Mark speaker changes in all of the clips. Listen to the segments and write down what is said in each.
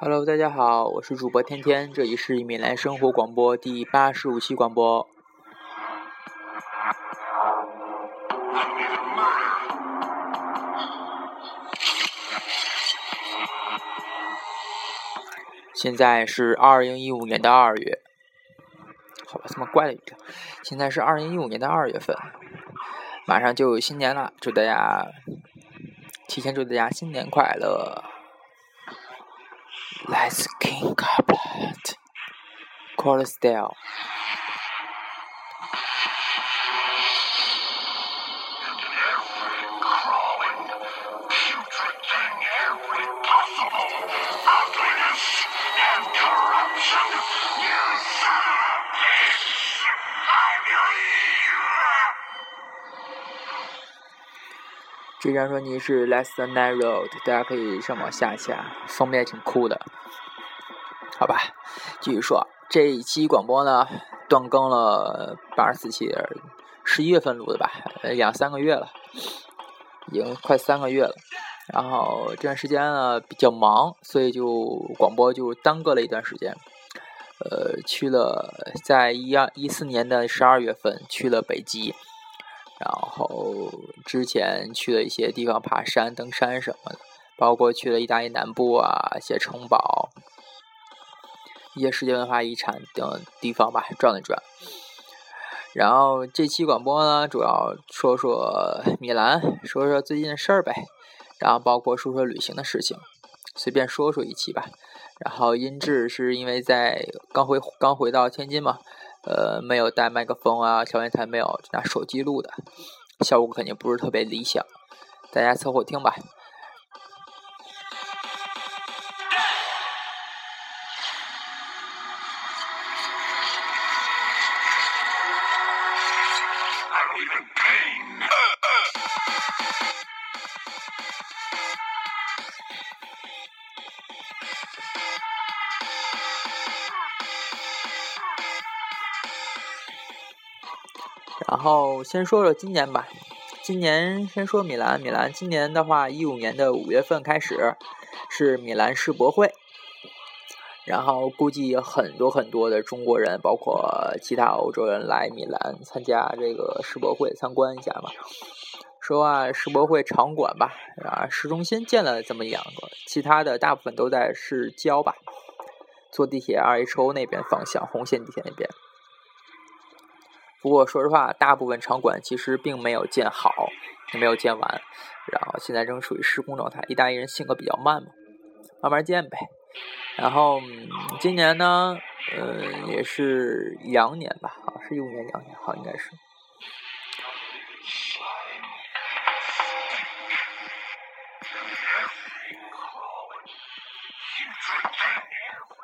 Speaker 1: Hello，大家好，我是主播天天，这里是米兰生活广播第八十五期广播。现在是二零一五年的二月，好吧，这么怪的语调。现在是二零一五年的二月份，马上就新年了，祝大家提前祝大家新年快乐。Let's king couplet. Chorus style. 这张专辑是《Less Than Night Road》，大家可以上网下一下，封面挺酷的。好吧，继续说，这一期广播呢断更了八十四期，十一月份录的吧，两三个月了，已经快三个月了。然后这段时间呢比较忙，所以就广播就耽搁了一段时间。呃，去了在一二一四年的十二月份去了北极。然后之前去了一些地方爬山、登山什么的，包括去了意大利南部啊一些城堡、一些世界文化遗产等地方吧，转了转。然后这期广播呢，主要说说米兰，说说最近的事儿呗，然后包括说说旅行的事情，随便说说一期吧。然后音质是因为在刚回刚回到天津嘛。呃，没有带麦克风啊，调音台没有，拿手机录的，效果肯定不是特别理想，大家凑合听吧。然后先说说今年吧，今年先说米兰。米兰今年的话，一五年的五月份开始是米兰世博会，然后估计很多很多的中国人，包括其他欧洲人来米兰参加这个世博会参观一下嘛。说啊，世博会场馆吧，啊，市中心建了这么两个，其他的大部分都在市郊吧，坐地铁 R H O 那边方向，红线地铁那边。不过说实话，大部分场馆其实并没有建好，也没有建完，然后现在正属于施工状态。意大利人性格比较慢嘛，慢慢建呗。然后今年呢，呃，也是羊年吧，好是一年羊年，好应该是。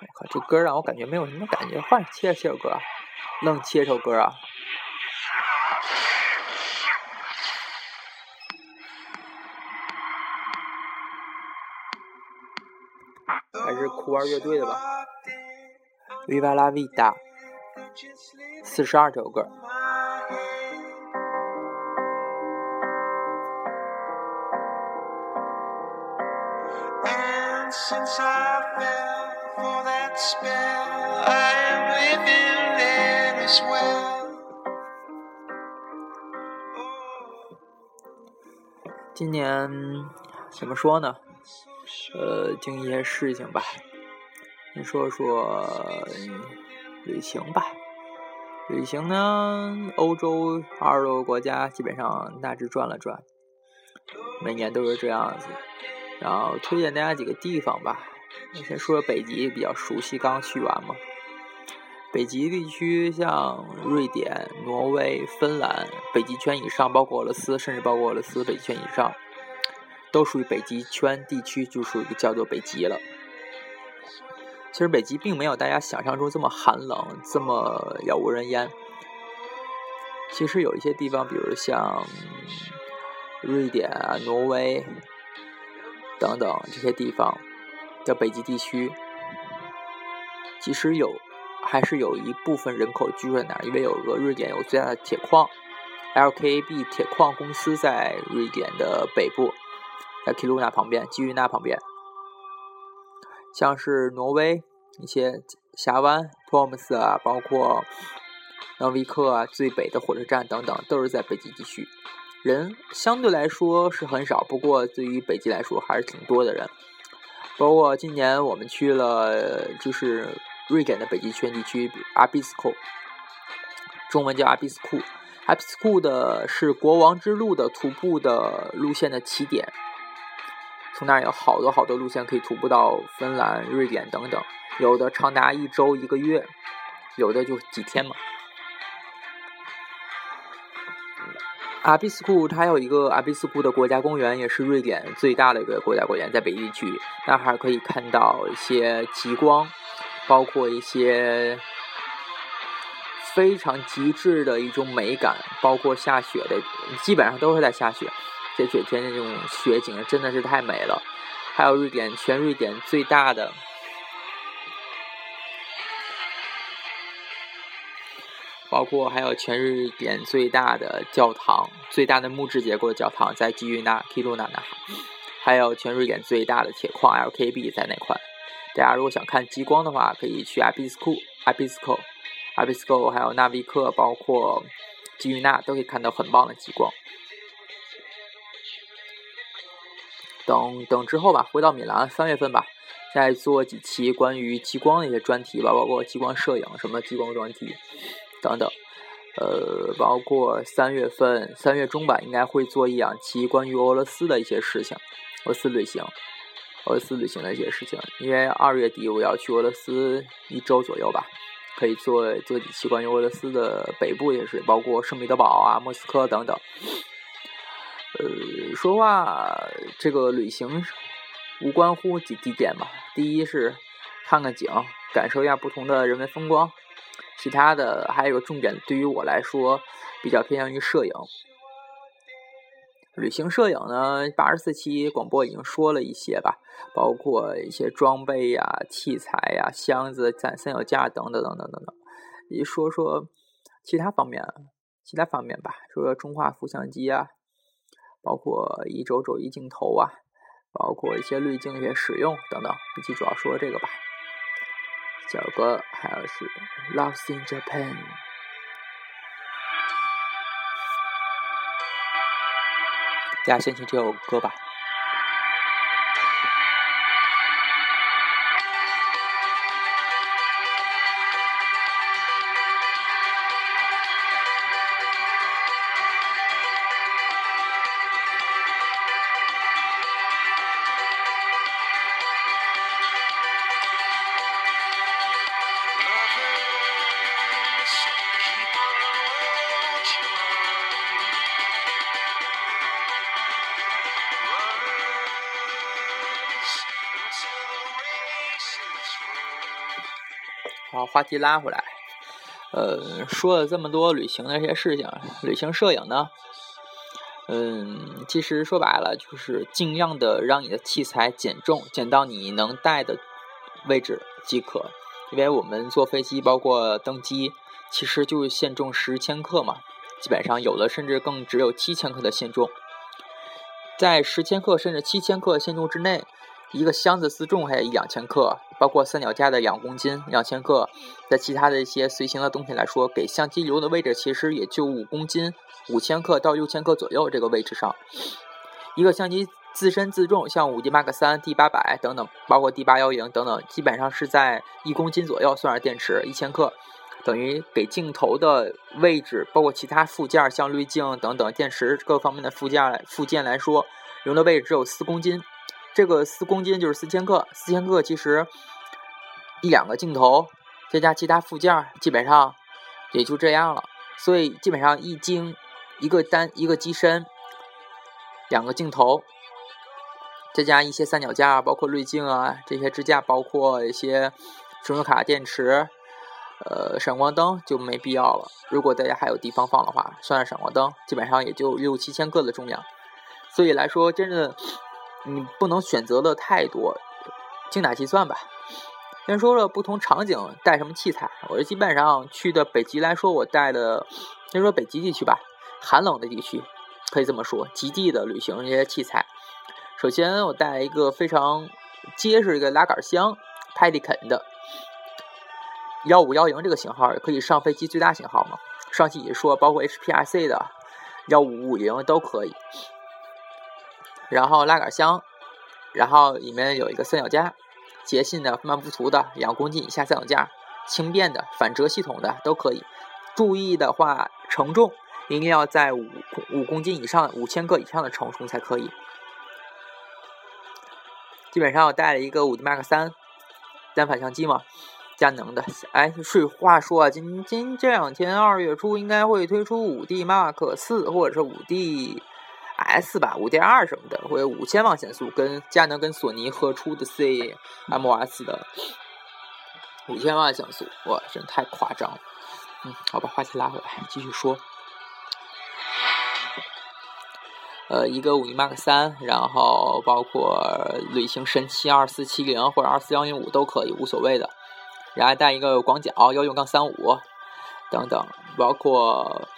Speaker 1: 我靠，这歌让我感觉没有什么感觉，换切切首歌，愣切首歌啊！还是酷玩乐队的吧，Viva la vida，四十二首歌。今年怎么说呢？呃，经一些事情吧，你说说旅行吧。旅行呢，欧洲二十多个国家基本上大致转了转，每年都是这样子。然后推荐大家几个地方吧。先说说北极，比较熟悉，刚去完嘛。北极地区像瑞典、挪威、芬兰，北极圈以上，包括俄罗斯，甚至包括俄罗斯北极圈以上。都属于北极圈地区，就属于叫做北极了。其实北极并没有大家想象中这么寒冷，这么杳无人烟。其实有一些地方，比如像瑞典啊、挪威等等这些地方的北极地区，其实有还是有一部分人口居住在那儿，因为有个瑞典有最大的铁矿，L K B 铁矿公司在瑞典的北部。在基鲁纳旁边，基于纳旁边，像是挪威一些峡湾、托姆斯啊，包括诺维克啊，最北的火车站等等，都是在北极地区。人相对来说是很少，不过对于北极来说还是挺多的人。包括今年我们去了，就是瑞典的北极圈地区阿比斯库，中文叫阿比斯库。阿比斯库的是国王之路的徒步的路线的起点。从那儿有好多好多路线可以徒步到芬兰、瑞典等等，有的长达一周一个月，有的就几天嘛。阿比斯库它有一个阿比斯库的国家公园，也是瑞典最大的一个国家公园，在北地区，那还可以看到一些极光，包括一些非常极致的一种美感，包括下雪的，基本上都是在下雪。这雪天那种雪景真的是太美了，还有瑞典全瑞典最大的，包括还有全瑞典最大的教堂，最大的木质结构的教堂在基于那 Kiruna 那，还有全瑞典最大的铁矿 LKB 在那块。大家如果想看极光的话，可以去阿比斯库、阿比斯库、阿比斯库，还有纳维克，包括基于那都可以看到很棒的极光。等等之后吧，回到米兰，三月份吧，再做几期关于极光的一些专题吧，包括极光摄影什么极光专题等等。呃，包括三月份三月中吧，应该会做一两期关于俄罗斯的一些事情，俄罗斯旅行，俄罗斯旅行的一些事情。因为二月底我要去俄罗斯一周左右吧，可以做做几期关于俄罗斯的北部也是，包括圣彼得堡啊、莫斯科等等。呃，说话这个旅行无关乎几地点吧。第一是看看景，感受一下不同的人文风光。其他的还有个重点，对于我来说比较偏向于摄影。旅行摄影呢，八十四期广播已经说了一些吧，包括一些装备呀、器材呀、箱子、三三脚架等等等等等等。一说说其他方面，其他方面吧，说说中画幅相机啊。包括一轴轴一镜头啊，包括一些滤镜一些使用等等，本期主要说这个吧。这首歌还有是《Lost in Japan》，大家先听这首歌吧。好，话题拉回来，呃，说了这么多旅行的一些事情，旅行摄影呢，嗯，其实说白了就是尽量的让你的器材减重，减到你能带的位置即可。因为我们坐飞机，包括登机，其实就是限重十千克嘛，基本上有的甚至更只有七千克的限重，在十千克甚至七千克限重之内。一个箱子自重还有一两千克，包括三脚架的两公斤两千克，在其他的一些随行的东西来说，给相机留的位置其实也就五公斤五千克到六千克左右这个位置上。一个相机自身自重，像五 D Mark 三、D 八百等等，包括 D 八幺零等等，基本上是在一公斤左右，算上电池一千克，等于给镜头的位置，包括其他附件像滤镜等等电池各方面的附件附件来说，留的位置只有四公斤。这个四公斤就是四千克，四千克其实一两个镜头，再加其他附件，基本上也就这样了。所以基本上一斤一个单一个机身，两个镜头，再加一些三脚架，包括滤镜啊这些支架，包括一些存储卡、电池，呃，闪光灯就没必要了。如果大家还有地方放的话，算上闪光灯，基本上也就六七千克的重量。所以来说，真的。你不能选择的太多，精打细算吧。先说说不同场景带什么器材。我基本上去的北极来说，我带的先说北极地区吧，寒冷的地区可以这么说，极地的旅行这些器材。首先我带一个非常结实一个拉杆箱 p e l i c a n 的幺五幺零这个型号，也可以上飞机最大型号嘛。上期也说，包括 HPRC 的幺五五零都可以。然后拉杆箱，然后里面有一个三脚架，捷信的、曼布图的两公斤以下三脚架，轻便的、反折系统的都可以。注意的话，承重一定要在五五公斤以上、五千克以上的承重才可以。基本上我带了一个五 D Mark 三单反相机嘛。佳能的，哎，是话说啊，今今这两天二月初应该会推出五 D Mark 四或者是五 D S 吧，五点二什么的，会有五千万像素，跟佳能跟索尼合出的 CMOS 的五千万像素，哇，真太夸张了。嗯，好吧，话题拉回来，继续说。呃，一个五 D Mark 三，然后包括旅行神器二四七零或者二四幺零五都可以，无所谓的。然后带一个广角幺六杠三五等等，包括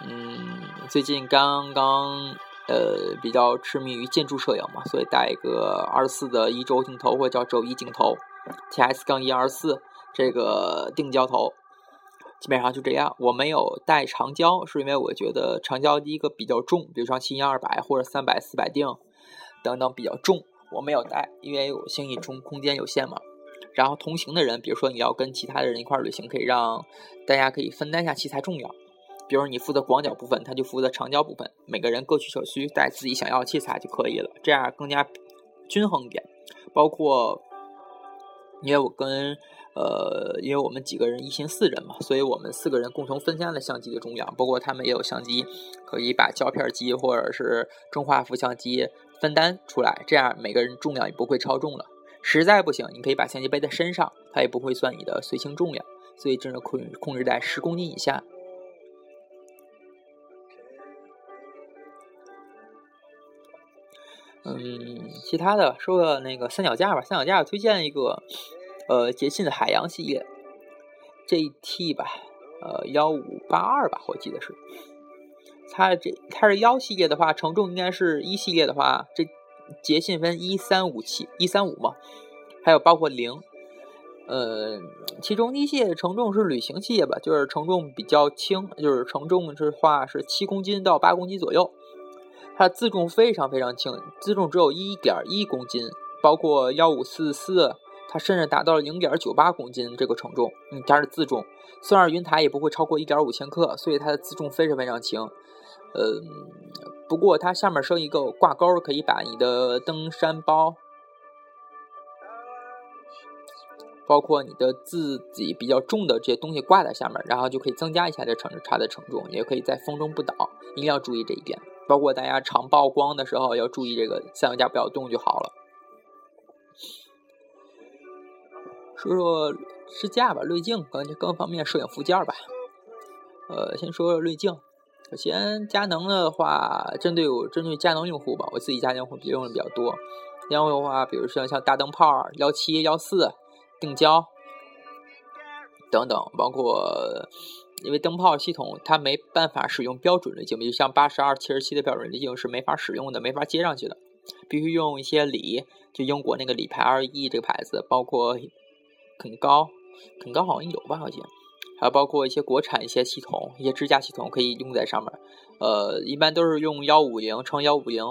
Speaker 1: 嗯，最近刚刚呃比较痴迷于建筑摄影嘛，所以带一个二四的一轴镜头或者叫轴一镜头，T S 杠一二四这个定焦头，基本上就这样。我没有带长焦，是因为我觉得长焦第一个比较重，比如说七零二百或者三百四百定等等比较重，我没有带，因为我行李中空间有限嘛。然后同行的人，比如说你要跟其他的人一块旅行，可以让大家可以分担一下器材重量。比如你负责广角部分，他就负责长焦部分，每个人各取所需，带自己想要的器材就可以了，这样更加均衡一点。包括因为我跟呃，因为我们几个人一行四人嘛，所以我们四个人共同分担了相机的重量。包括他们也有相机，可以把胶片机或者是中画幅相机分担出来，这样每个人重量也不会超重了。实在不行，你可以把相机背在身上，它也不会算你的随行重量，所以只能控控制在十公斤以下。嗯，其他的说个那个三脚架吧，三脚架推荐一个，呃，捷信的海洋系列，GT 吧，呃，幺五八二吧，我记得是。它这它是幺系列的话，承重应该是一系列的话，这。捷信分一三五七一三五嘛，还有包括零，呃，其中一系承重是旅行系列吧，就是承重比较轻，就是承重的话是七公斤到八公斤左右，它自重非常非常轻，自重只有一点一公斤，包括幺五四四，它甚至达到了零点九八公斤这个承重，嗯，它是自重，算上云台也不会超过一点五千克，所以它的自重非常非常轻，呃。不过它下面设一个挂钩，可以把你的登山包，包括你的自己比较重的这些东西挂在下面，然后就可以增加一下这承它的承重，也可以在风中不倒，一定要注意这一点。包括大家常曝光的时候要注意这个三脚架不要动就好了。说说支架吧，滤镜更更方便摄影附件吧。呃，先说说滤镜。首先，佳能的话，针对我针对佳能用户吧，我自己家用户用的比较多。然后的话，比如说像大灯泡幺七幺四定焦等等，包括因为灯泡系统它没办法使用标准滤镜，就像八十二七十七的标准滤镜是没法使用的，没法接上去的，必须用一些锂，就英国那个锂牌 RE 这个牌子，包括肯高，肯高好像有吧，好像。还有包括一些国产一些系统，一些支架系统可以用在上面。呃，一般都是用幺五零乘幺五零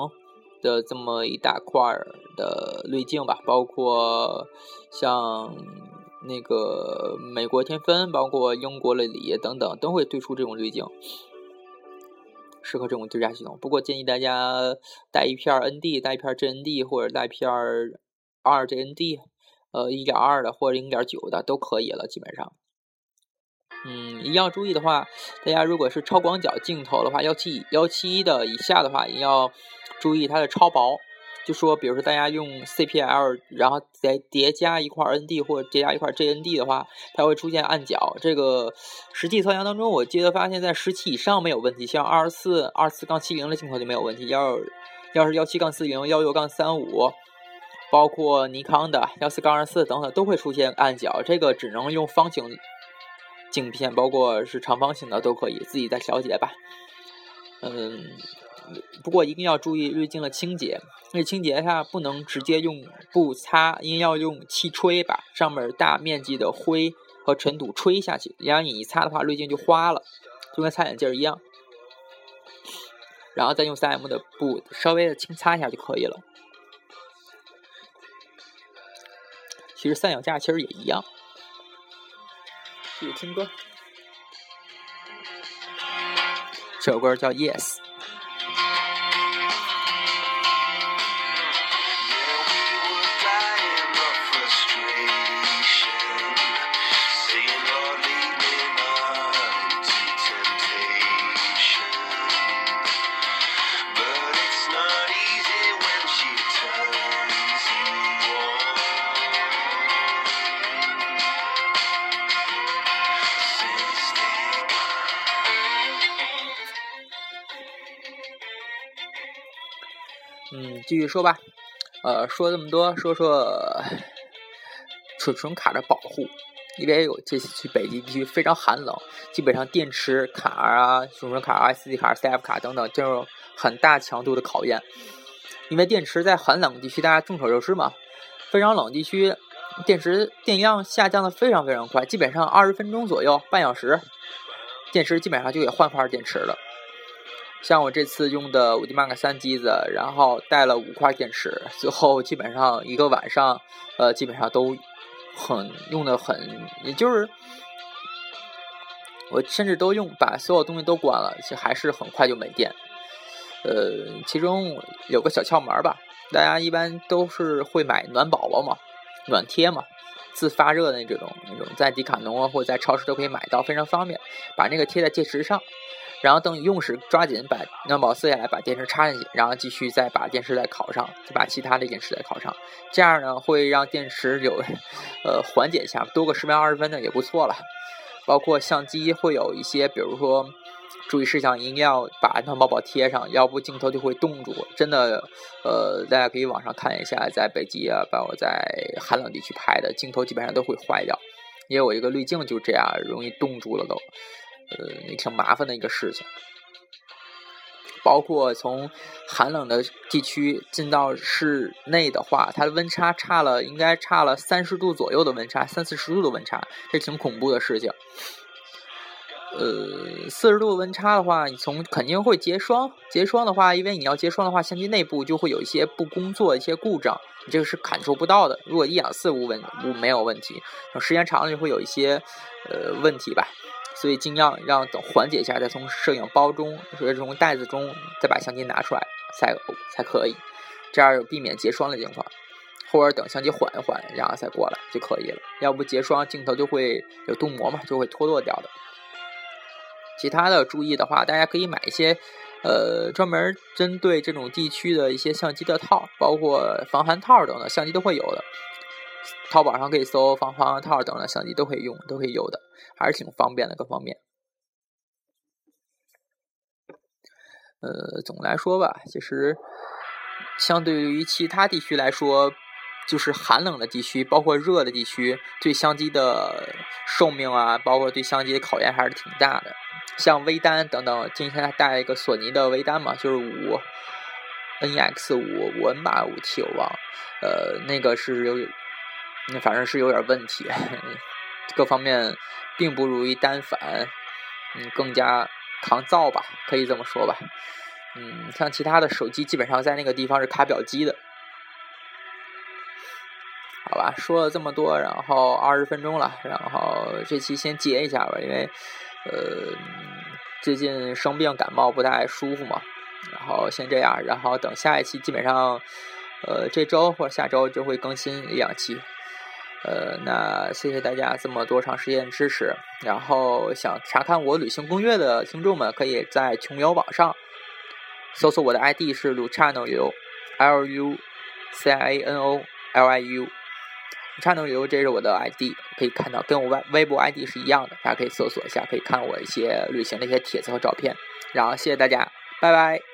Speaker 1: 的这么一大块的滤镜吧。包括像那个美国天分，包括英国的锂等等，都会推出这种滤镜，适合这种支架系统。不过建议大家带一片 ND，带一片 GND，或者带一片二 GND，呃，一点二的或者零点九的都可以了，基本上。嗯，一定要注意的话，大家如果是超广角镜头的话，幺七幺七的以下的话，也要注意它的超薄。就说，比如说大家用 CPL，然后再叠加一块 ND 或者叠加一块 GND 的话，它会出现暗角。这个实际测量当中，我记得发现，在十七以上没有问题，像二十四二四杠七零的镜头就没有问题。要要是幺七杠四零、幺六杠三五，包括尼康的幺四杠二四等等，都会出现暗角。这个只能用方形。镜片包括是长方形的都可以，自己再调节吧。嗯，不过一定要注意滤镜的清洁。那清洁它不能直接用布擦，应要用气吹把上面大面积的灰和尘土吹下去。然后你一擦的话，滤镜就花了，就跟擦眼镜一样。然后再用 3M 的布稍微的轻擦一下就可以了。其实三脚架其实也一样。继续听歌，这首歌叫《Yes》。继续说吧。呃，说这么多，说说储存卡的保护。因为有这次去北极地区非常寒冷，基本上电池卡啊、储存卡、SD 卡、CF 卡等等，进入很大强度的考验。因为电池在寒冷地区，大家众所周知嘛，非常冷地区，电池电量下降的非常非常快，基本上二十分钟左右，半小时，电池基本上就给换块电池了。像我这次用的五 D Mark 三机子，然后带了五块电池，最后基本上一个晚上，呃，基本上都很用的很，也就是我甚至都用把所有东西都关了，其实还是很快就没电。呃，其中有个小窍门吧，大家一般都是会买暖宝宝嘛，暖贴嘛，自发热的那种那种，在迪卡侬啊或者在超市都可以买到，非常方便，把那个贴在电池上。然后等你用时，抓紧把暖宝撕下来，把电池插进去，然后继续再把电池再烤上，再把其他的电池再烤上。这样呢，会让电池有，呃，缓解一下，多个十秒二十分的也不错了。包括相机会有一些，比如说注意事项，一定要把暖宝宝贴上，要不镜头就会冻住。真的，呃，大家可以网上看一下，在北极啊，包括在寒冷地区拍的镜头，基本上都会坏掉。因为我一个滤镜就这样，容易冻住了都。呃，也挺麻烦的一个事情。包括从寒冷的地区进到室内的话，它的温差差了，应该差了三十度左右的温差，三四十度的温差，这挺恐怖的事情。呃，四十度温差的话，你从肯定会结霜。结霜的话，因为你要结霜的话，相机内部就会有一些不工作、一些故障，你这个是感受不到的。如果一两次无问无没有问题，时间长了就会有一些呃问题吧。所以尽量让等缓解一下，再从摄影包中或者从袋子中再把相机拿出来才才可以，这样有避免结霜的情况。或者等相机缓一缓，然后再过来就可以了。要不结霜，镜头就会有镀膜嘛，就会脱落掉的。其他的注意的话，大家可以买一些呃专门针对这种地区的一些相机的套，包括防寒套等等，相机都会有的。淘宝上可以搜防防寒套等等，相机都可以用，都可以有的。还是挺方便的，各方面。呃，总的来说吧，其实相对于其他地区来说，就是寒冷的地区，包括热的地区，对相机的寿命啊，包括对相机的考验还是挺大的。像微单等等，今天带一个索尼的微单嘛，就是五 NEX 五五 N 八五 T 我忘，呃，那个是有，那反正是有点问题，各方面。并不如于单反，嗯，更加抗造吧，可以这么说吧。嗯，像其他的手机，基本上在那个地方是卡表机的。好吧，说了这么多，然后二十分钟了，然后这期先结一下吧，因为呃最近生病感冒不太舒服嘛，然后先这样，然后等下一期基本上呃这周或者下周就会更新两期。呃，那谢谢大家这么多长时间支持。然后想查看我旅行攻略的听众们，可以在穷游网上搜索我的 ID 是 Luciano 游，L U C I A N O L I U，Luciano 游这是我的 ID，可以看到跟我微微博 ID 是一样的，大家可以搜索一下，可以看我一些旅行的一些帖子和照片。然后谢谢大家，拜拜。